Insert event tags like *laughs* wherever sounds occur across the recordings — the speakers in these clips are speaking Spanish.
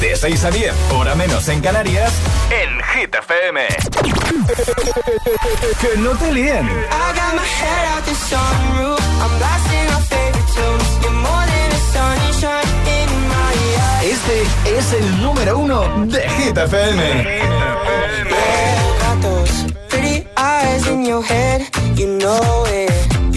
De 6 a 10, hora menos en Canarias, en Hit FM. que no te líen. I got my head out the sunroof. I'm blasting our favorite tunes. You're more than a sunshine in my eyes. Este es el número uno de Hit FM. Got those pretty eyes in your head. You know it.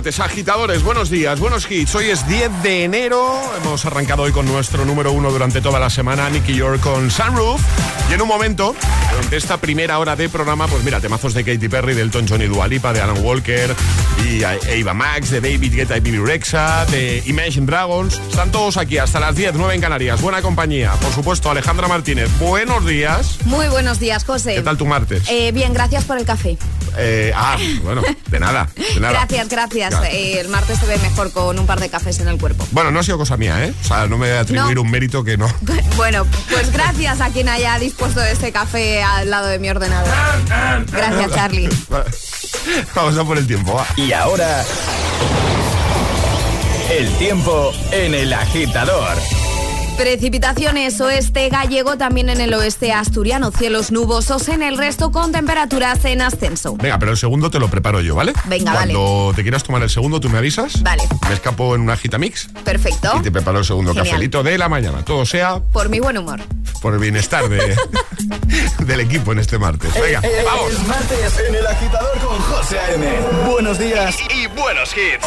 martes, agitadores, buenos días, buenos hits. Hoy es 10 de enero, hemos arrancado hoy con nuestro número uno durante toda la semana, Nicky York con Sunroof. Y en un momento, durante esta primera hora de programa, pues mira, temazos de Katy Perry, de Elton John y Dua Lipa, de Alan Walker y Eva Max, de David Guetta y Bibi Rexa, de Imagine Dragons. Están todos aquí hasta las 10, 9 en Canarias. Buena compañía. Por supuesto, Alejandra Martínez, buenos días. Muy buenos días, José. ¿Qué tal tu martes? Eh, bien, gracias por el café. Eh, ah, bueno, de nada, de nada. *laughs* Gracias, gracias. Ya. Eh, el martes se ve mejor con un par de cafés en el cuerpo. Bueno, no ha sido cosa mía, ¿eh? O sea, no me voy a atribuir No. un mérito que no. *laughs* Bueno, pues gracias a quien haya dispuesto este café al lado de mi ordenador. Gracias, Charlie. *laughs* Vamos a por el tiempo, va. Y ahora. El tiempo en el agitador. Precipitaciones oeste gallego, también en el oeste asturiano, cielos nubosos en el resto con temperaturas en ascenso. Venga, pero el segundo te lo preparo yo, ¿vale? Venga, Cuando te quieras tomar el segundo, tú me avisas. Vale. Me escapo en una Agitamix Perfecto. y te preparo el segundo Genial. cafelito de la mañana. Todo sea Por mi buen humor. por el bienestar de, *laughs* del equipo en este martes. Venga, vamos. Es martes en el agitador con José A.M. Buenos días. Y buenos hits.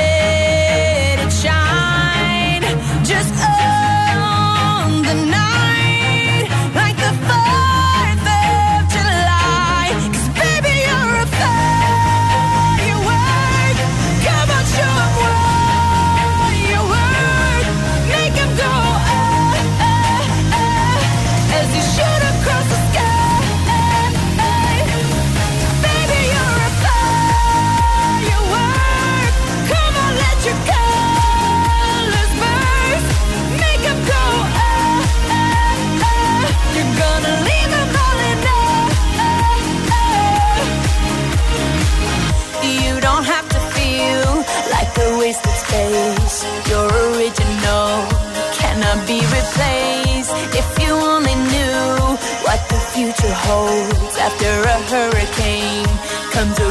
cold after a hurricane comes around.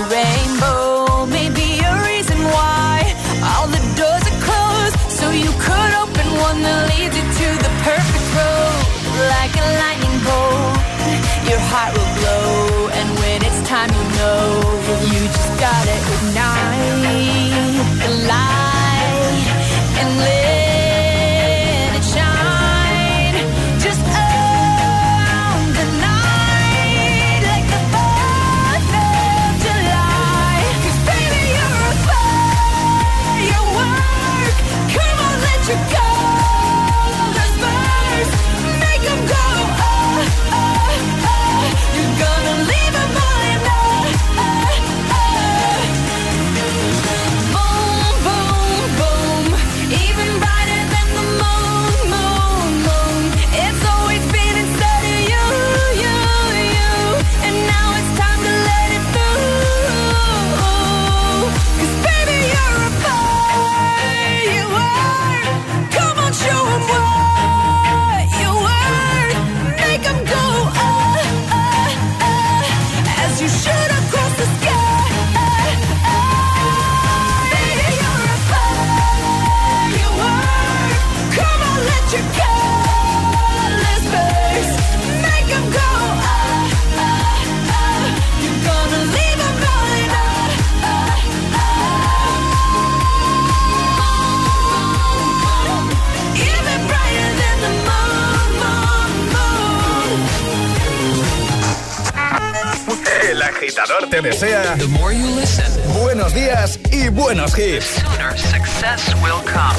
agitador te desea The more you listen, buenos días y buenos hits. Sooner success will come.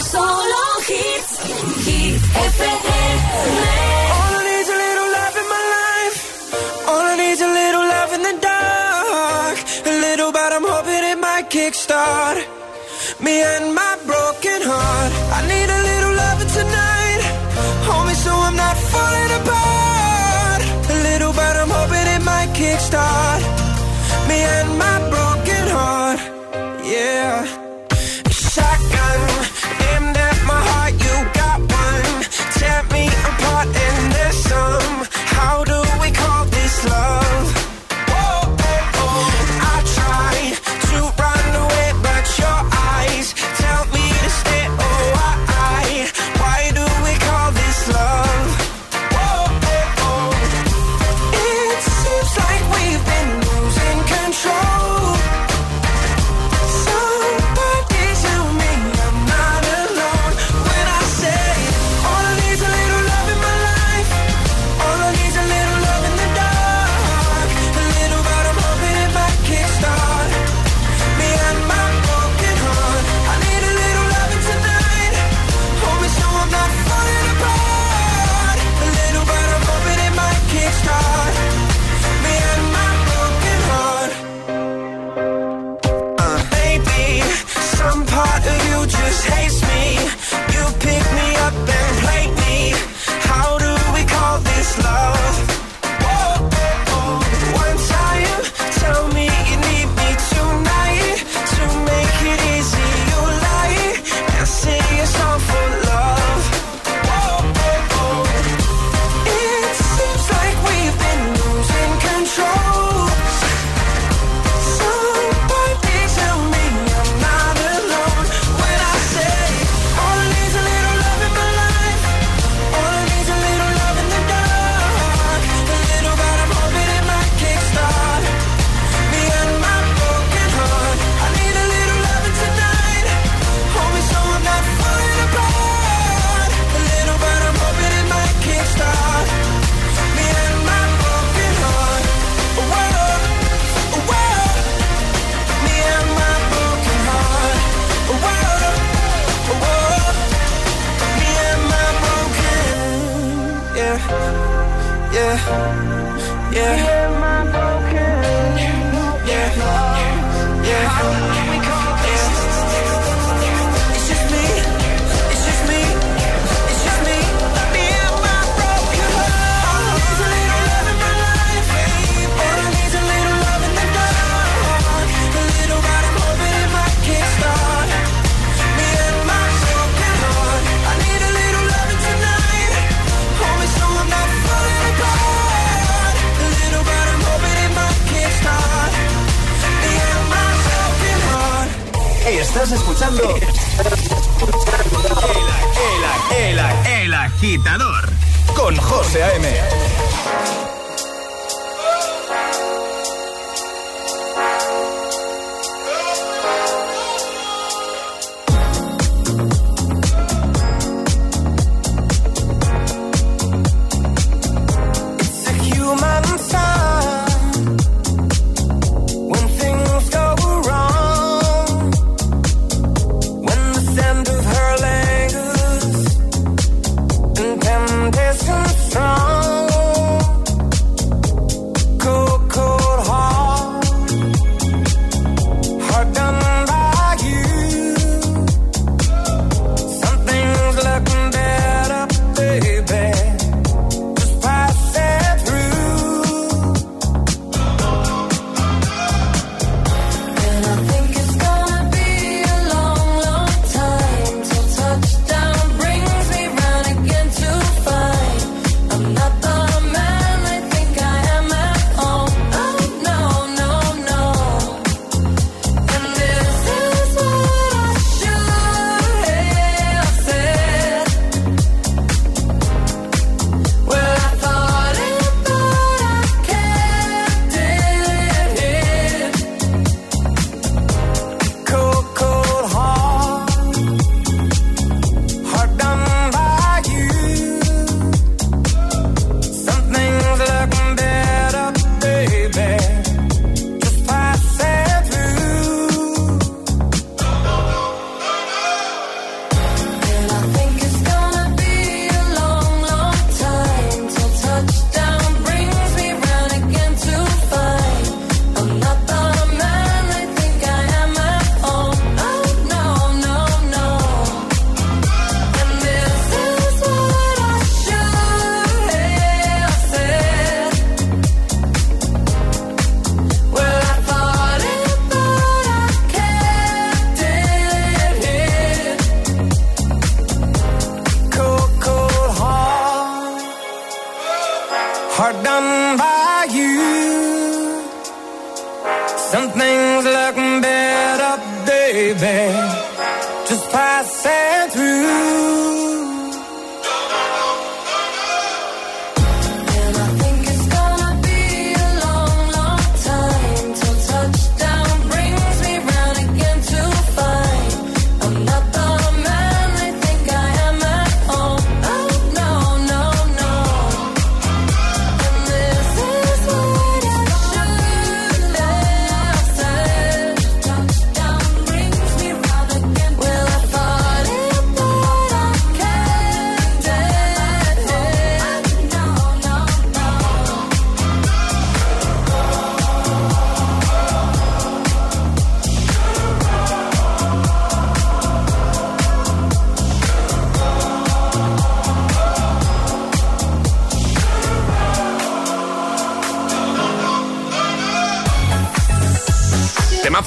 Solo hits, hits FM. All I need's a little love in my life. All I need's a little love in the dark. A little, but I'm hoping it might kickstart me and my broken heart.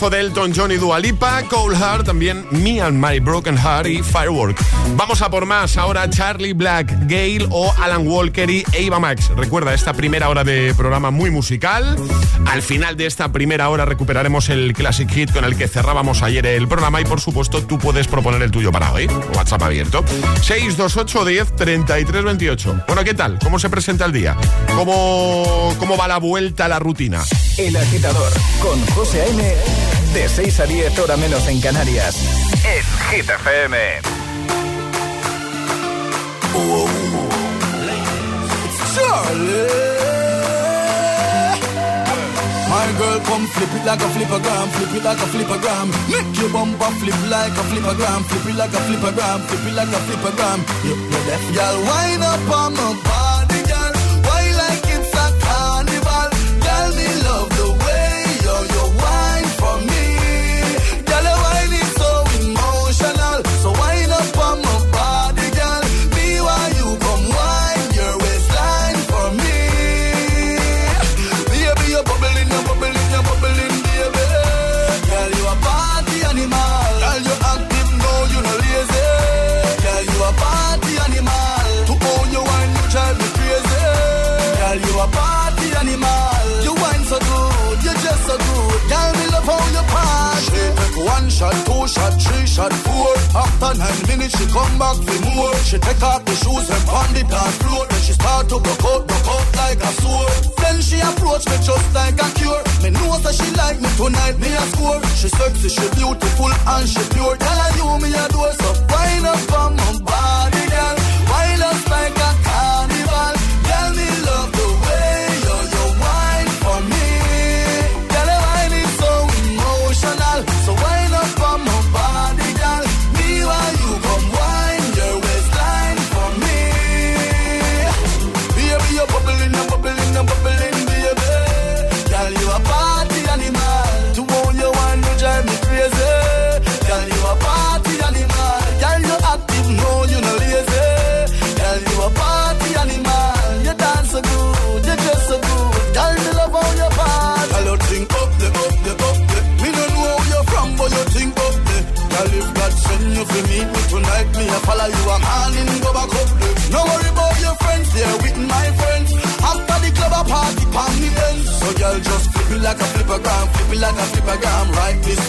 Delton de Elton John y Cold Heart, también Me and My Broken Heart y Firework. Vamos a por más ahora Charlie Black, Gale o Alan Walker y Ava Max. Recuerda esta primera hora de programa muy musical. Al final de esta primera hora recuperaremos el Classic Hit con el que cerrábamos ayer el programa y por supuesto tú puedes proponer el tuyo para hoy. WhatsApp abierto. 628 10 33 Bueno, ¿qué tal? ¿Cómo se presenta el día? ¿Cómo, cómo va la vuelta a la rutina? El agitador con José M. De 6 a 10, hora menos en Canarias. Es Hit FM. My girl, come flip it like a flipper gram. flip it like a flipper gram. Make your bumper flip like a flipper gram. flip it like a flipper gram. flip it like a flipper gram. You, you left, y'all wind up on my body. After nine minutes, she come back for more. She take off the shoes and pound the dance floor. Then she start to broke out, broke out like a sword. Then she approach me just like a cure. Me know that she like me tonight, me a score. She sexy, she beautiful and she pure. Tell her you me a do so wind up on my body. Follow you, I'm all in, go back up. No worry about your friends, they're with my friends. After the club, I party, palm the ends. So girl, just flip it like a flipper gram, flip it like a flipper gram, right this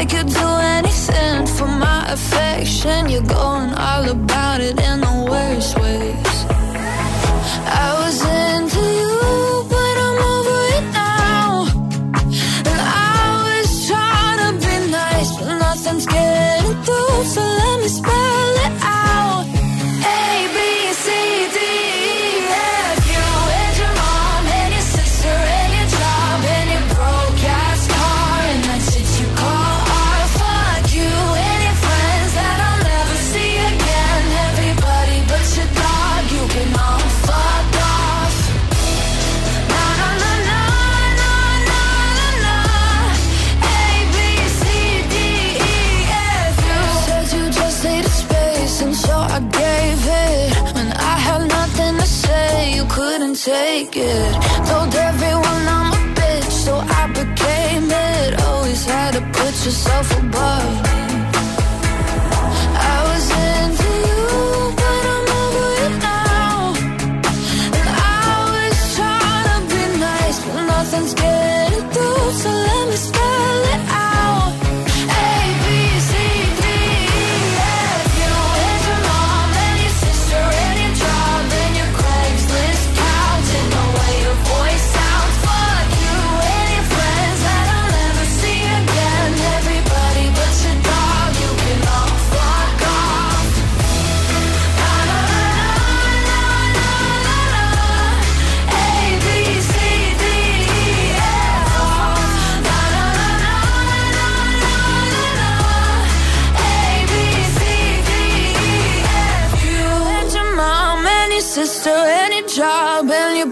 I could do anything for my affection. You go yourself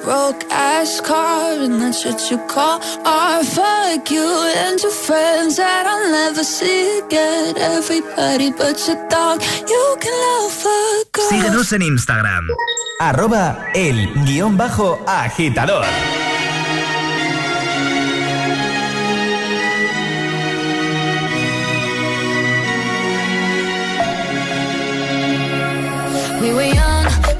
broke ass car, and that's what you call art. Fuck you and your friends that I'll never see again. Everybody but your dog, you can love a girl. Síguenos en Instagram. Arroba el guion bajo agitador. We were young,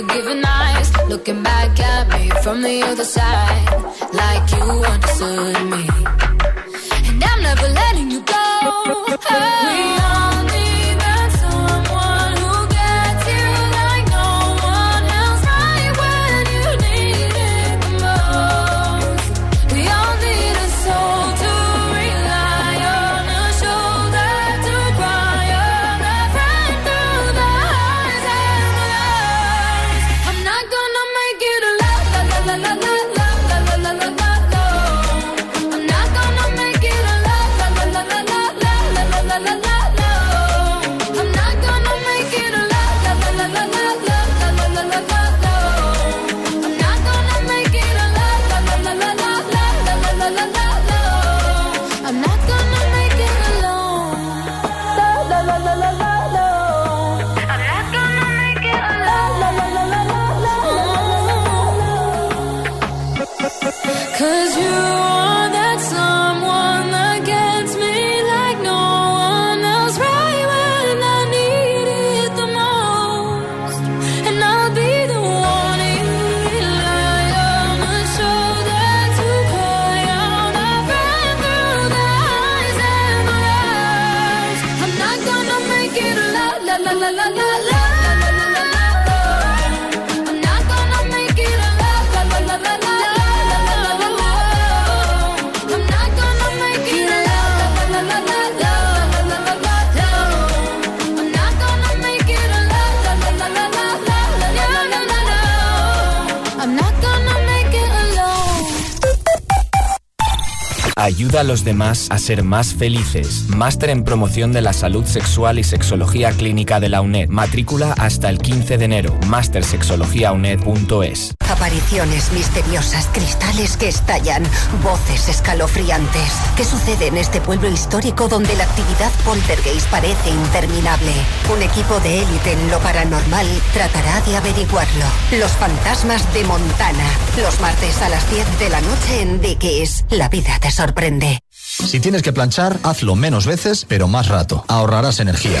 forgiving eyes, looking back at me from the other side, like you understood me. And I'm never letting you go. We Ayuda a los demás a ser más felices. Máster en promoción de la salud sexual y sexología clínica de la UNED. Matrícula hasta el 15 de enero. Mastersexologiauned.es. Apariciones misteriosas, cristales que estallan, voces escalofriantes. ¿Qué sucede en este pueblo histórico donde la actividad poltergeist parece interminable? Un equipo de élite en lo paranormal tratará de averiguarlo. Los fantasmas de Montana. Los martes a las 10 de la noche en Dickies. La vida te sorprende. Si tienes que planchar, hazlo menos veces, pero más rato. Ahorrarás energía.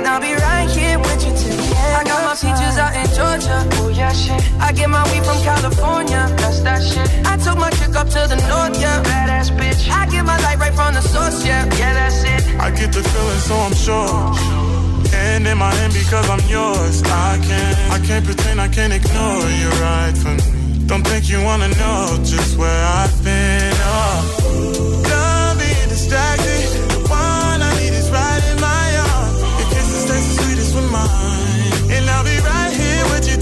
Yeah, and I'll be right here with you till the end. I got my peaches out in Georgia. Oh yeah, shit. I get my weed from California. That's that shit. I took my chick up to the north, yeah. Badass bitch. I get my light right from the source, yeah. Yeah, that's it. I get the feeling, so I'm sure. hand in my hand because I'm yours. I can't, I can't pretend I can't ignore you right from me. Don't think you wanna know just where I've been. Oh,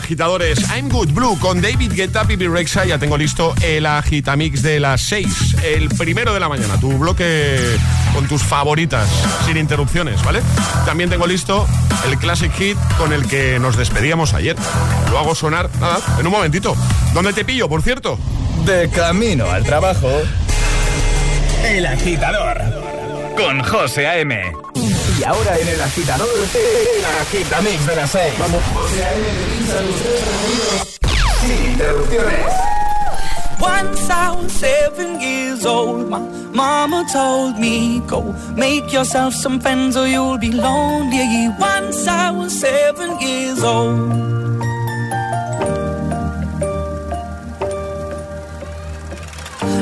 agitadores. I'm Good Blue con David Guetta, Pipi Rexa. Ya tengo listo el agitamix de las 6, el primero de la mañana. Tu bloque con tus favoritas, sin interrupciones, ¿vale? También tengo listo el Classic Hit con el que nos despedíamos ayer. Lo hago sonar, nada, en un momentito. ¿Dónde te pillo, por cierto? de camino al trabajo. El agitador con José A.M. Y ahora en el agitador, el agitamix de las 6. Vamos. Sin interrupciones. Once I was seven years old, my mama told me, Go make yourself some friends or you'll be lonely. Once I was seven years old.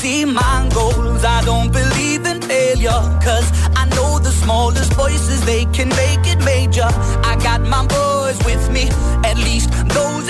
See my goals. I don't believe in failure. Cause I know the smallest voices, they can make it major. I got my boys with me, at least those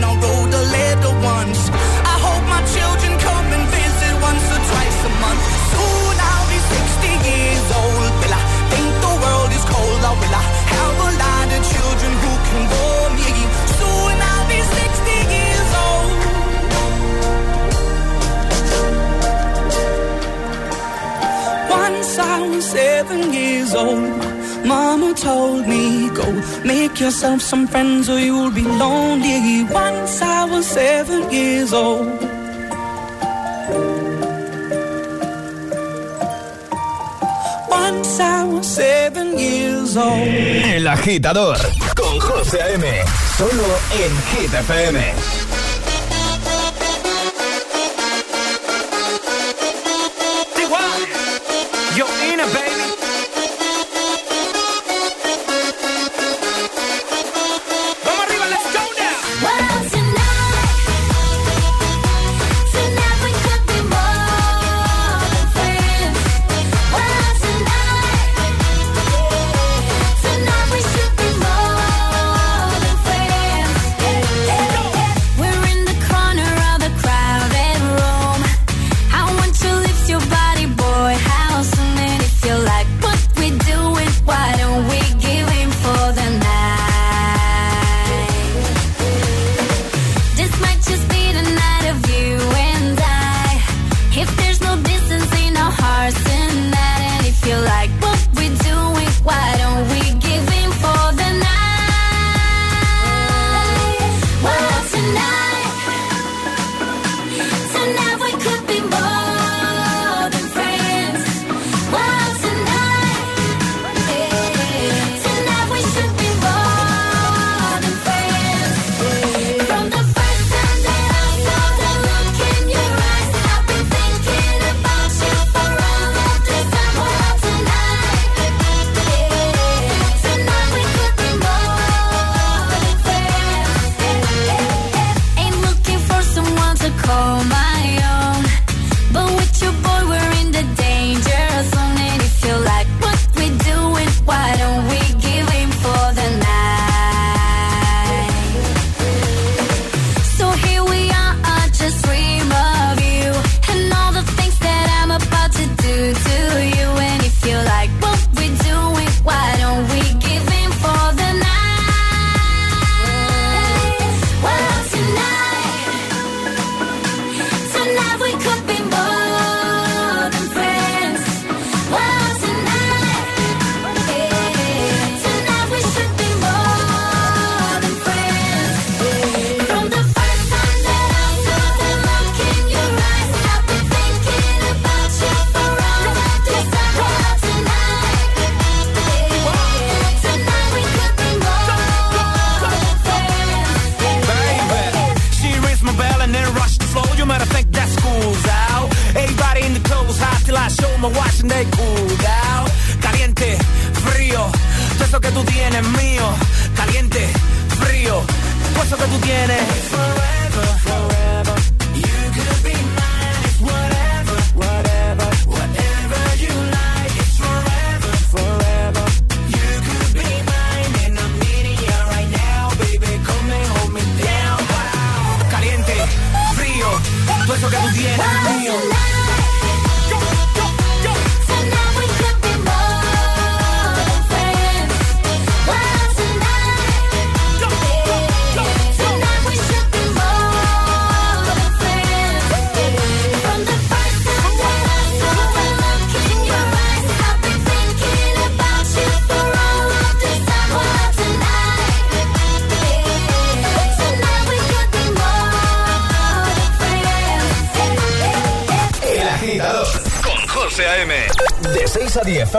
Once I was seven years old. Mama told me, go make yourself some friends or you'll be lonely. Once I was seven years old. Once I was seven years old. El agitador con José A.M. Solo en Hit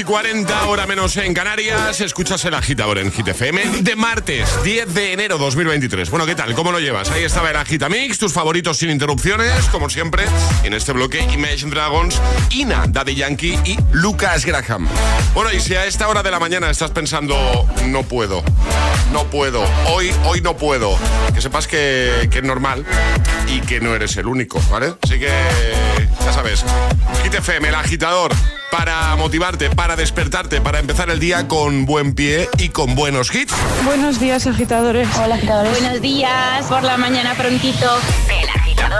y 40, hora menos en Canarias. Escuchas el agitador en Hit FM de martes, 10 de enero 2023. Bueno, ¿qué tal? ¿Cómo lo llevas? Ahí estaba el Agitamix, tus favoritos sin interrupciones, como siempre. En este bloque, Imagine Dragons, Ina, Daddy Yankee y Lucas Graham. Bueno, y si a esta hora de la mañana estás pensando, no puedo, no puedo, hoy, hoy no puedo, que sepas que, que es normal y que no eres el único, ¿vale? Así que, ya sabes, Hit FM, el agitador, para motivarte, para despertarte, para empezar el día con buen pie y con buenos hits. Buenos días, agitadores. Hola, agitadores. Buenos días, por la mañana prontito.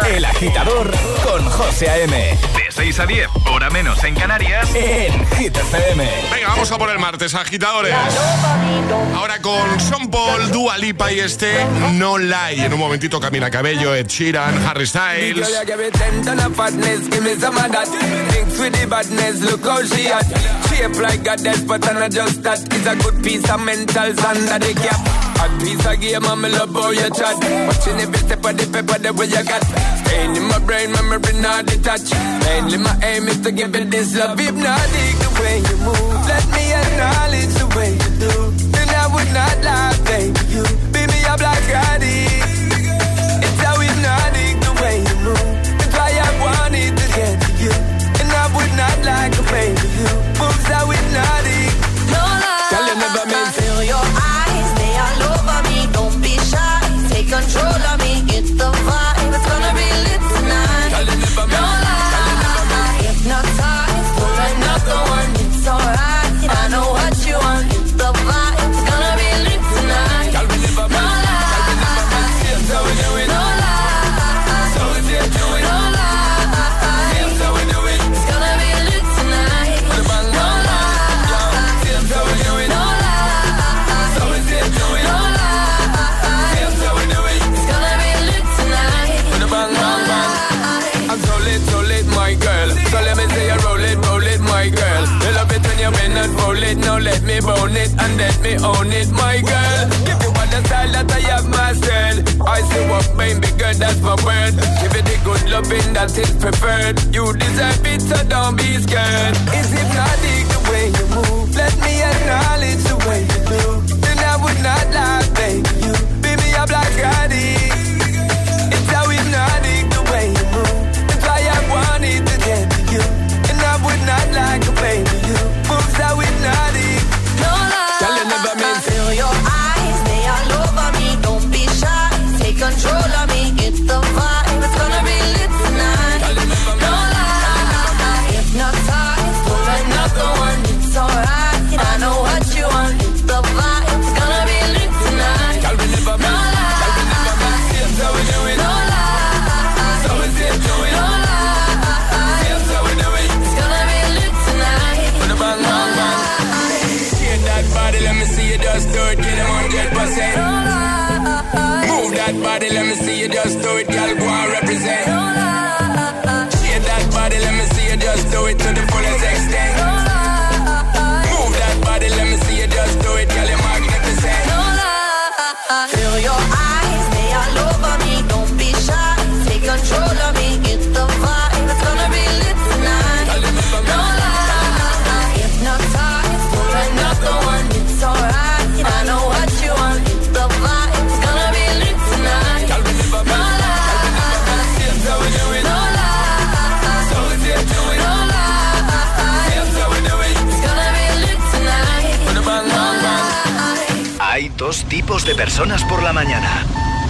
El agitador con José A.M. De 6 a 10, hora menos en Canarias, en Hit FM. Venga, vamos a por el martes, agitadores. Ahora con Son Paul, Dua Lipa y este No Lie. En un momentito Camila Cabello, Ed Sheeran, Harry Styles. Hot piece of game and me love how you chat. Watching every step of the paper the way you got. Staying in my brain, memory not detached. Mainly my aim is to give you this love. If not, dig the way you move. Let me acknowledge the way you do. Then I would not lie, baby You. Beat me up like I did. me own it, my girl. Give you all the style that I have myself. I see what baby girl? good, that's my word. Give you the good loving that is preferred. You deserve it, so don't be scared. It's hypnotic the way you move. Let me acknowledge the way you de personas por la mañana.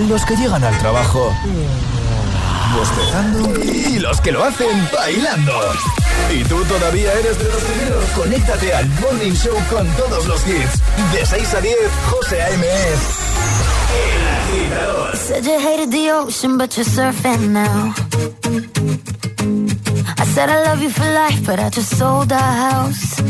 Los que llegan al trabajo bostezando y los que lo hacen bailando. ¿Y tú todavía eres de los primeros? Conéctate al Morning Show con todos los hits. De 6 a 10, José A.M. Said you hated. I said I love you for life, but I just sold our house.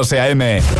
José A.M.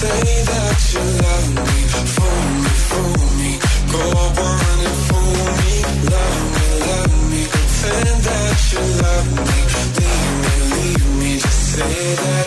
Say that you love me Fool me, fool me Go on and fool me Love me, love me Pretend that you love me Leave me, leave me Just say that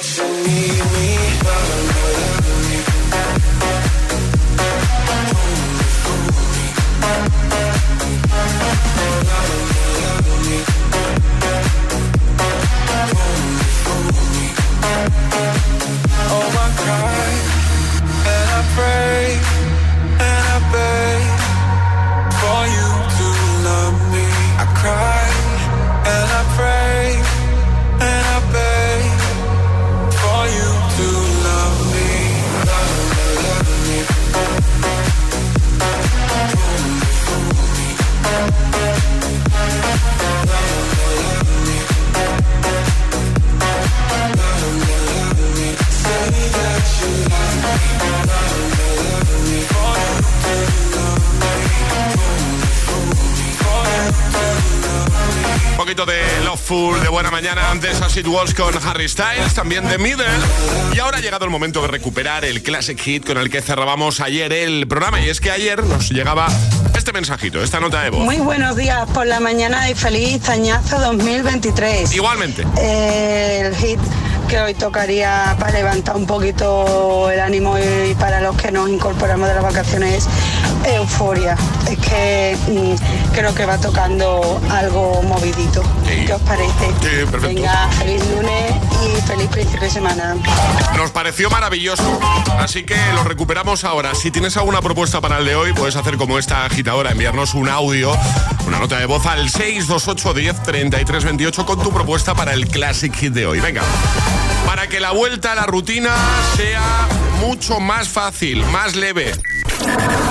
poquito de Loveful, de buena mañana, antes As It Was con Harry Styles, también de Middle. Y ahora ha llegado el momento de recuperar el Classic Hit con el que cerrábamos ayer el programa. Y es que ayer nos llegaba este mensajito, esta nota de voz. Muy buenos días por la mañana y feliz añazo 2023. Igualmente. El hit que hoy tocaría para levantar un poquito el ánimo y para los que nos incorporamos de las vacaciones es euforia. Es que mm, creo que va tocando algo movidito. ¿Qué os parece? Sí, perfecto. Venga, feliz lunes y feliz principio de semana. Nos pareció maravilloso, así que lo recuperamos ahora. Si tienes alguna propuesta para el de hoy, puedes hacer como esta agitadora, enviarnos un audio, una nota de voz al 628 10 33 28 con tu propuesta para el Classic Hit de hoy. Venga, para que la vuelta a la rutina sea mucho más fácil, más leve.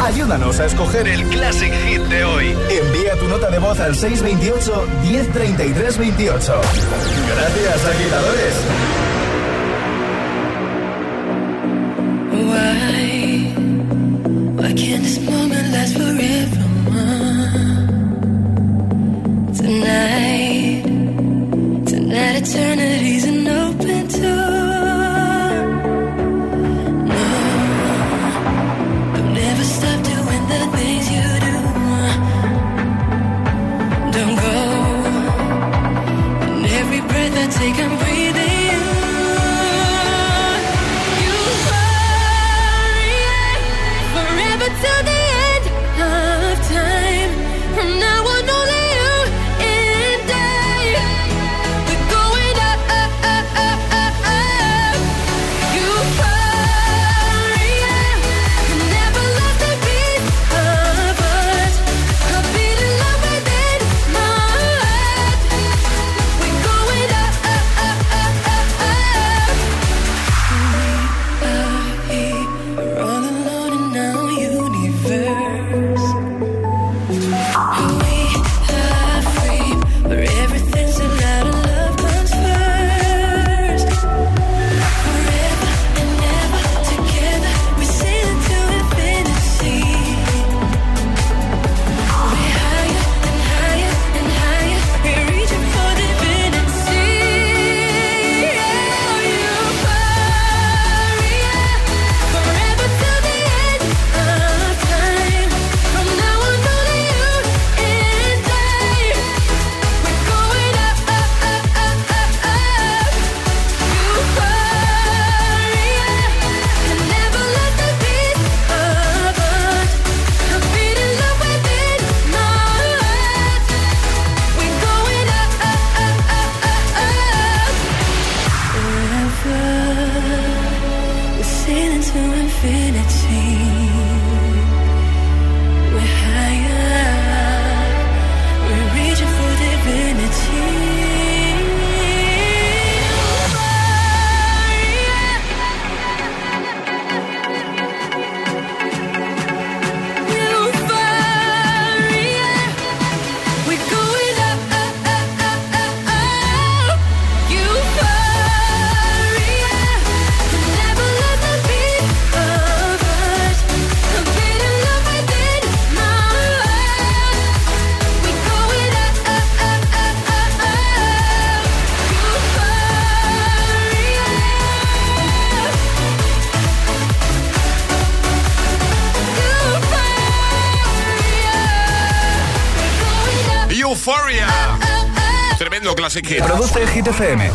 Ayúdanos a escoger el Classic Hit de hoy. Envía tu nota de voz al 628 1033 28. Gracias, agitadores. Why? Why can't this moment last forever? Tonight, tonight eternity's an open door. Hit. Produce Hit FM.